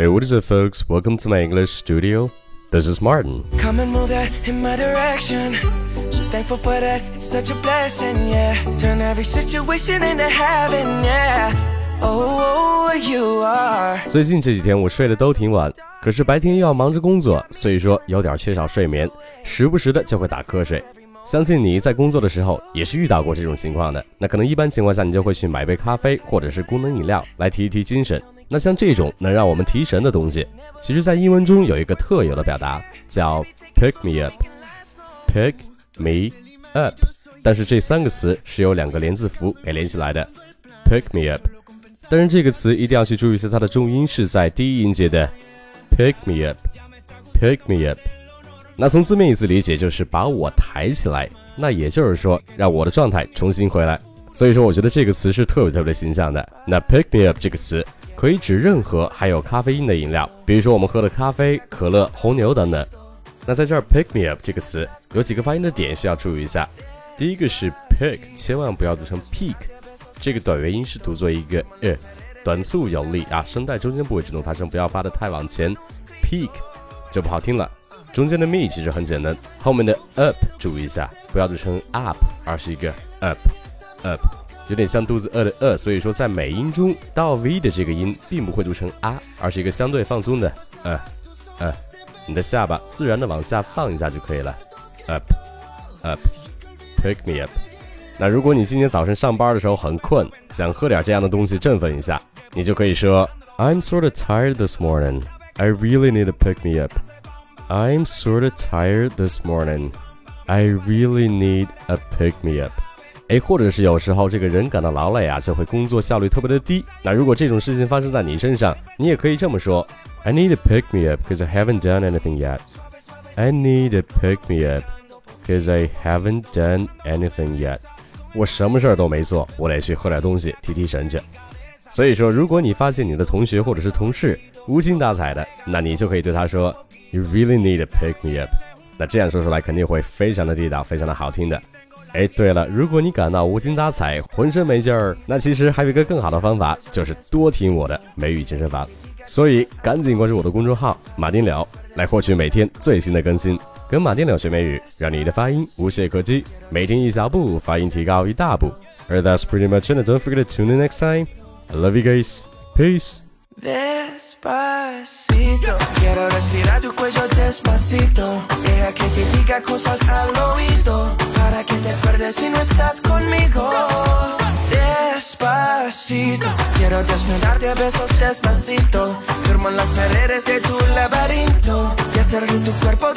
Hey, what is it, folks? Welcome to my English studio. This is Martin. Come and move that in my direction. So thankful for that, it's such a blessing, yeah. Turn every situation into heaven, yeah. Oh, you are. 最近这几天我睡得都挺晚，可是白天又要忙着工作，所以说有点缺少睡眠，时不时的就会打瞌睡。相信你在工作的时候也是遇到过这种情况的。那可能一般情况下你就会去买杯咖啡或者是功能饮料来提一提精神。那像这种能让我们提神的东西，其实在英文中有一个特有的表达叫 pick me up，pick me up。但是这三个词是由两个连字符给连起来的，pick me up。但是这个词一定要去注意一下，它的重音是在第一音节的 pick me up，pick me up。那从字面意思理解就是把我抬起来，那也就是说让我的状态重新回来。所以说，我觉得这个词是特别特别形象的。那 pick me up 这个词。可以指任何含有咖啡因的饮料，比如说我们喝的咖啡、可乐、红牛等等。那在这儿，pick me up 这个词有几个发音的点需要注意一下。第一个是 pick，千万不要读成 peak，这个短元音是读作一个呃，短促有力啊，声带中间部位这种发声不要发的太往前，peak 就不好听了。中间的 me 其实很简单，后面的 up 注意一下，不要读成 up，而是一个 up up。有点像肚子饿的饿，所以说在美音中到 v 的这个音并不会读成啊，而是一个相对放松的呃呃，你的下巴自然的往下放一下就可以了，up up，pick me up。那如果你今天早晨上班的时候很困，想喝点这样的东西振奋一下，你就可以说 I'm sort of tired this morning. I really need to pick me up. I'm sort of tired this morning. I really need a pick me up. 哎，或者是有时候这个人感到劳累啊，就会工作效率特别的低。那如果这种事情发生在你身上，你也可以这么说：I need to pick me up because I haven't done anything yet. I need to pick me up because I haven't done anything yet. 我什么事儿都没做，我得去喝点东西提提神去。所以说，如果你发现你的同学或者是同事无精打采的，那你就可以对他说：You really need to pick me up。那这样说出来肯定会非常的地道，非常的好听的。哎，对了，如果你感到无精打采、浑身没劲儿，那其实还有一个更好的方法，就是多听我的美语健身房。所以赶紧关注我的公众号“马丁柳”，来获取每天最新的更新。跟马丁柳学美语，让你的发音无懈可击，每天一小步，发音提高一大步。而 That's pretty much it. Don't forget to tune in next time. I love you guys. Peace. Despacito, quiero respirar tu cuello despacito. Deja que te diga cosas al oído. Para que te acuerdes si no estás conmigo. Despacito, quiero desnudarte a besos despacito. Firmo en las paredes de tu laberinto. Y hacer de tu cuerpo